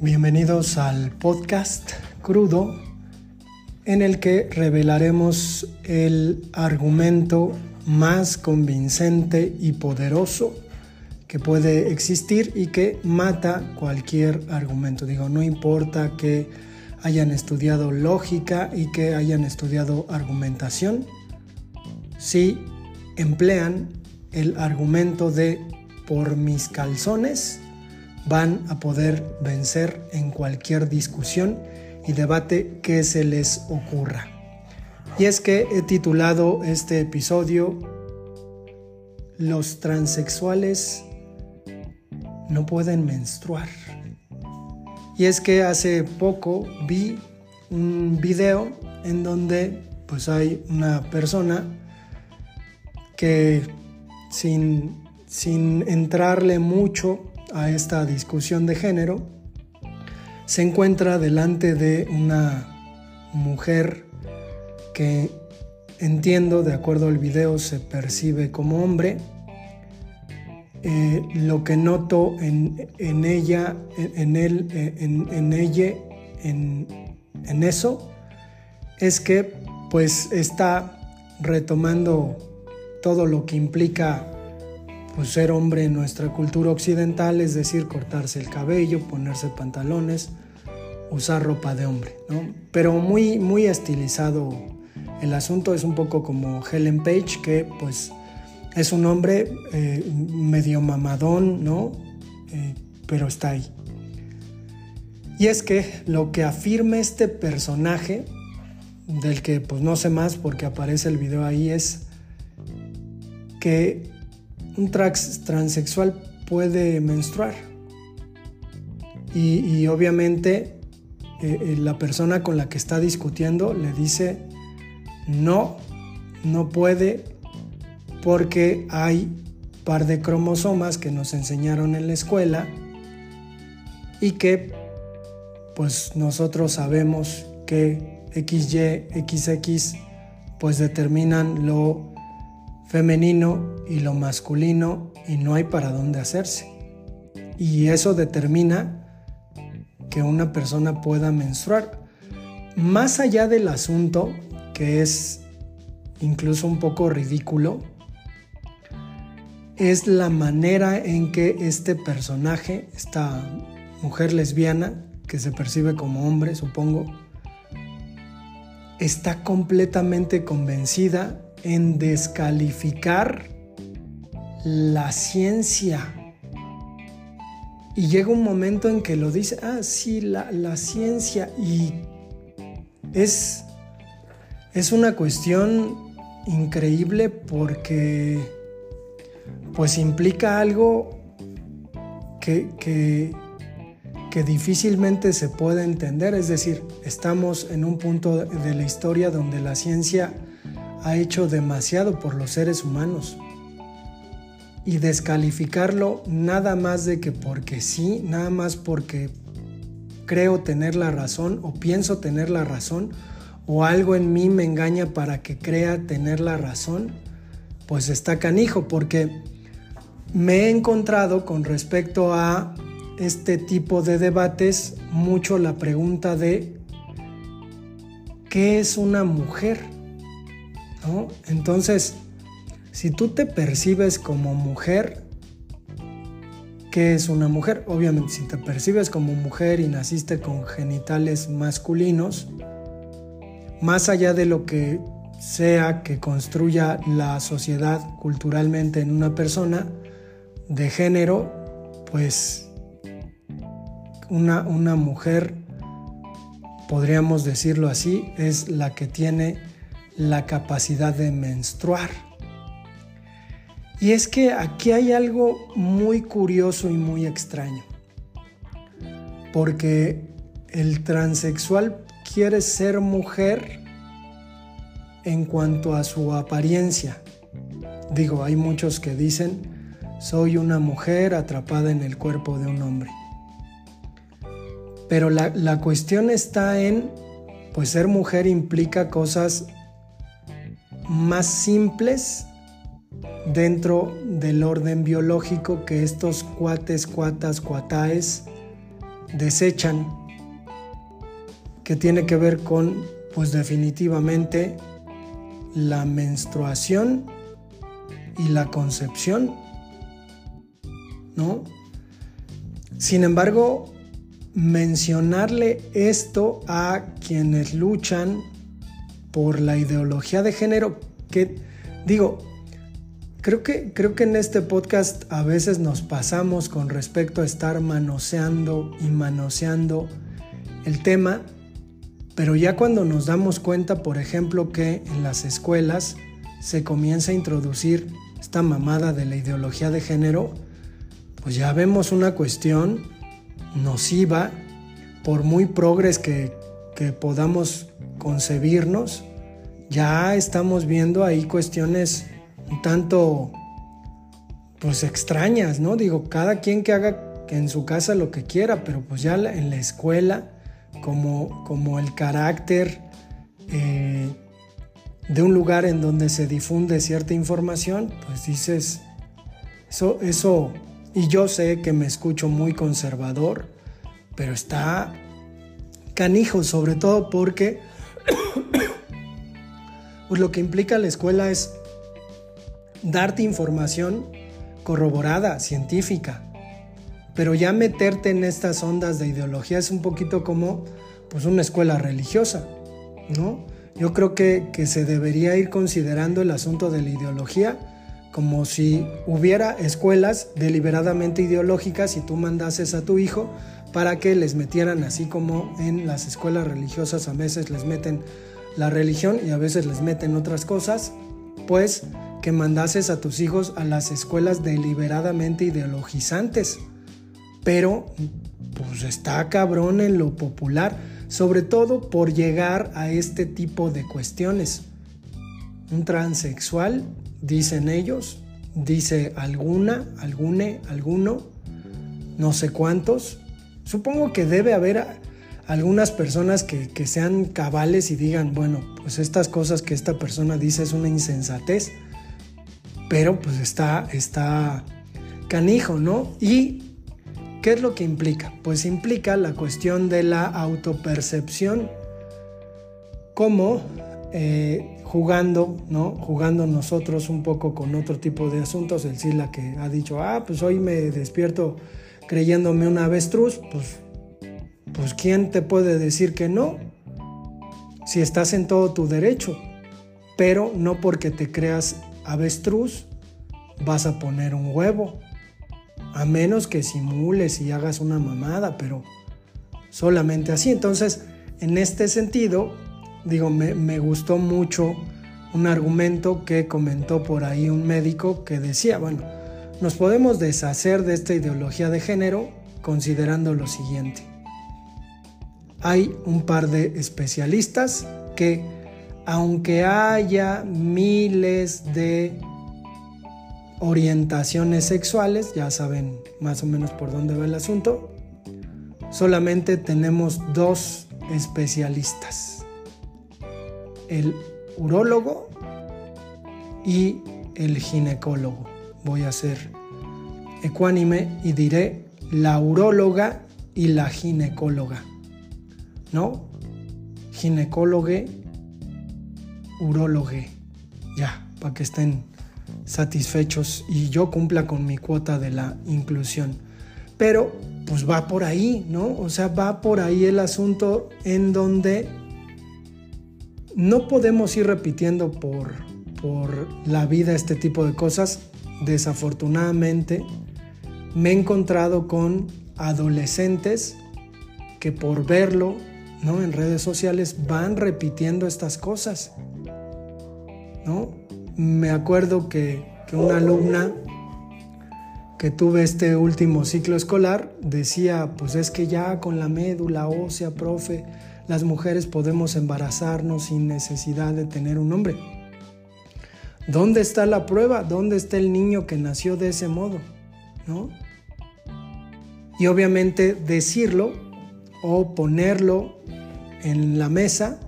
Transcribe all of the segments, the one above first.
Bienvenidos al podcast crudo en el que revelaremos el argumento más convincente y poderoso que puede existir y que mata cualquier argumento. Digo, no importa que hayan estudiado lógica y que hayan estudiado argumentación, si emplean el argumento de por mis calzones, van a poder vencer en cualquier discusión y debate que se les ocurra. Y es que he titulado este episodio Los transexuales no pueden menstruar. Y es que hace poco vi un video en donde pues hay una persona que sin, sin entrarle mucho a esta discusión de género, se encuentra delante de una mujer que entiendo, de acuerdo al video, se percibe como hombre. Eh, lo que noto en, ella, en, él, en, en ella, en, en eso, es que pues está retomando todo lo que implica pues, ser hombre en nuestra cultura occidental, es decir, cortarse el cabello, ponerse pantalones, usar ropa de hombre, ¿no? Pero muy, muy estilizado el asunto, es un poco como Helen Page, que pues es un hombre eh, medio mamadón, ¿no? Eh, pero está ahí. Y es que lo que afirma este personaje, del que pues no sé más porque aparece el video ahí, es que un transexual puede menstruar. Y, obviamente eh, eh, la persona con la que está discutiendo le dice, no, no puede porque hay par de cromosomas que nos enseñaron en la escuela y que pues nosotros sabemos que XY, XX pues determinan lo femenino y lo masculino y no hay para dónde hacerse. Y eso determina que una persona pueda menstruar. Más allá del asunto, que es incluso un poco ridículo, es la manera en que este personaje, esta mujer lesbiana, que se percibe como hombre, supongo, está completamente convencida en descalificar la ciencia. Y llega un momento en que lo dice, ah, sí, la, ciencia. Y es, es una cuestión increíble porque pues implica algo que, que, que, difícilmente se puede entender. Es decir, estamos en un punto de la historia donde la ciencia ha hecho demasiado por los seres humanos. Y descalificarlo nada más de que porque sí, nada más porque creo tener la razón o pienso tener la razón o algo en mí me engaña para que crea tener la razón, pues está canijo porque me he encontrado con respecto a este tipo de debates mucho la pregunta de ¿qué es una mujer? Entonces, si tú te percibes como mujer, ¿qué es una mujer? Obviamente, si te percibes como mujer y naciste con genitales masculinos, más allá de lo que sea que construya la sociedad culturalmente en una persona de género, pues una, mujer, podríamos decirlo así, es la que tiene la capacidad de menstruar. Y es que aquí hay algo muy curioso y muy extraño. Porque el transexual quiere ser mujer en cuanto a su apariencia. Digo, hay muchos que dicen, soy una mujer atrapada en el cuerpo de un hombre. Pero la, la cuestión está en, pues ser mujer implica cosas más simples dentro del orden biológico que estos cuates, cuatas, cuataes desechan, que tiene que ver con, pues definitivamente, la menstruación y la concepción, ¿no? Sin embargo, mencionarle esto a quienes luchan por la ideología de género, que digo, creo que, creo que en este podcast a veces nos pasamos con respecto a estar manoseando y manoseando el tema, pero ya cuando nos damos cuenta, por ejemplo, que en las escuelas se comienza a introducir esta mamada de la ideología de género, pues ya vemos una cuestión nociva, por muy progres que, que podamos concebirnos, ya estamos viendo ahí cuestiones un tanto pues extrañas, ¿no? Digo, cada quien que haga en su casa lo que quiera, pero pues ya en la escuela, como, como el carácter eh, de un lugar en donde se difunde cierta información, pues dices, eso, eso, y yo sé que me escucho muy conservador, pero está canijo, sobre todo porque pues lo que implica la escuela es darte información corroborada, científica, pero ya meterte en estas ondas de ideología es un poquito como pues una escuela religiosa, ¿no? Yo creo que, que se debería ir considerando el asunto de la ideología como si hubiera escuelas deliberadamente ideológicas y tú mandases a tu hijo para que les metieran así como en las escuelas religiosas a veces les meten la religión y a veces les meten otras cosas, pues que mandases a tus hijos a las escuelas deliberadamente ideologizantes. Pero pues está cabrón en lo popular, sobre todo por llegar a este tipo de cuestiones. Un transexual, dicen ellos, dice alguna, algune, alguno, no sé cuántos. Supongo que debe haber algunas personas que, que, sean cabales y digan, bueno, pues estas cosas que esta persona dice es una insensatez, pero pues está, está canijo, ¿no? ¿Y qué es lo que implica? Pues implica la cuestión de la autopercepción, como eh, jugando, ¿no? Jugando nosotros un poco con otro tipo de asuntos, el Sila que ha dicho, ah, pues hoy me despierto creyéndome una avestruz, pues pues ¿quién te puede decir que no? Si estás en todo tu derecho, pero no porque te creas avestruz vas a poner un huevo, a menos que simules y hagas una mamada, pero solamente así. Entonces, en este sentido, digo, me, me gustó mucho un argumento que comentó por ahí un médico que decía, bueno, nos podemos deshacer de esta ideología de género considerando lo siguiente. Hay un par de especialistas que, aunque haya miles de orientaciones sexuales, ya saben más o menos por dónde va el asunto, solamente tenemos dos especialistas, el urólogo y el ginecólogo. Voy a ser ecuánime y diré la uróloga y la ginecóloga. ¿no? Ginecólogo, urólogo, ya, para que estén satisfechos y yo cumpla con mi cuota de la inclusión. Pero pues va por ahí, ¿no? O sea, va por ahí el asunto en donde no podemos ir repitiendo por, por la vida este tipo de cosas. Desafortunadamente, me he encontrado con adolescentes que por verlo ¿no? En redes sociales van repitiendo estas cosas, ¿no? Me acuerdo que, que una alumna que tuve este último ciclo escolar decía, pues es que ya con la médula ósea, profe, las mujeres podemos embarazarnos sin necesidad de tener un hombre. ¿Dónde está la prueba? ¿Dónde está el niño que nació de ese modo? ¿No? Y obviamente decirlo o ponerlo en la mesa,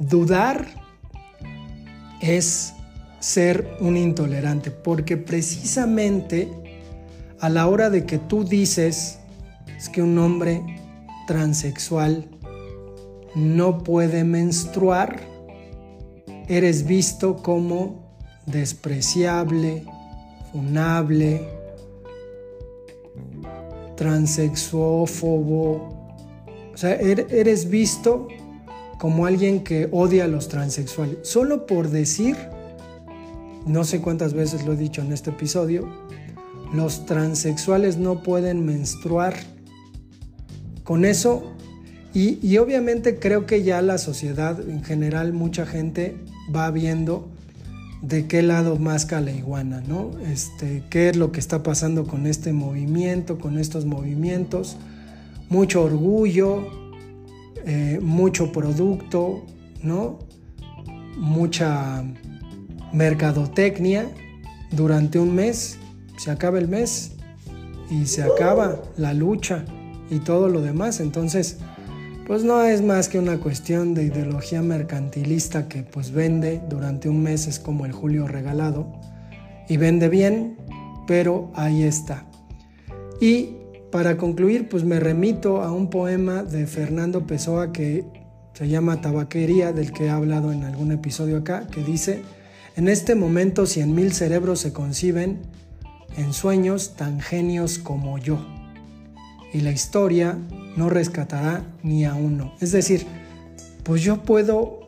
dudar es ser un intolerante, porque precisamente a la hora de que tú dices es que un hombre transexual no puede menstruar, eres visto como despreciable, funable, transexuófobo. O sea, er-, eres visto como alguien que odia a los transexuales. Solo por decir, no sé cuántas veces lo he dicho en este episodio, los transexuales no pueden menstruar. Con eso, y, obviamente creo que ya la sociedad en general, mucha gente va viendo de qué lado más la iguana, ¿no? Este, qué es lo que está pasando con este movimiento, con estos movimientos. Mucho orgullo, eh, mucho producto, ¿no? Mucha mercadotecnia durante un mes se acaba el mes y se acaba la lucha y todo lo demás. Entonces, pues no es más que una cuestión de ideología mercantilista que pues vende durante un mes, es como el julio regalado, y vende bien, pero ahí está. Y para concluir, pues me remito a un poema de Fernando Pessoa que se llama Tabaquería, del que he hablado en algún episodio acá, que dice, en este momento cien mil cerebros se conciben, en sueños tan genios como yo. Y la historia no rescatará ni a uno. Es decir, pues yo puedo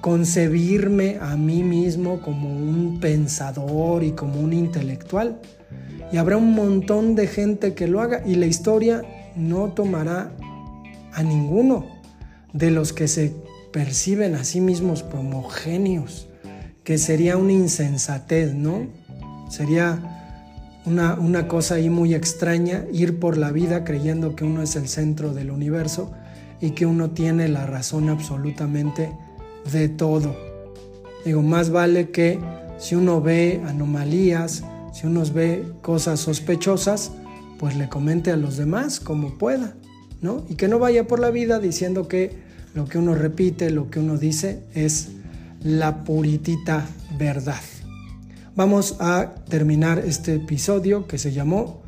concebirme a mí mismo como un pensador y como un intelectual. Y habrá un montón de gente que lo haga y la historia no tomará a ninguno de los que se perciben a sí mismos como genios, que sería una insensatez, ¿no? Sería una, cosa ahí muy extraña, ir por la vida creyendo que uno es el centro del universo y que uno tiene la razón absolutamente de todo. Digo, más vale que si uno ve anomalías, si uno ve cosas sospechosas, pues le comente a los demás como pueda, ¿no? Y que no vaya por la vida diciendo que lo que uno repite, lo que uno dice es la puritita verdad. Vamos a terminar este episodio que se llamó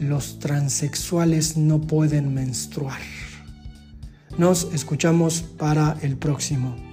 Los transexuales no pueden menstruar. Nos escuchamos para el próximo.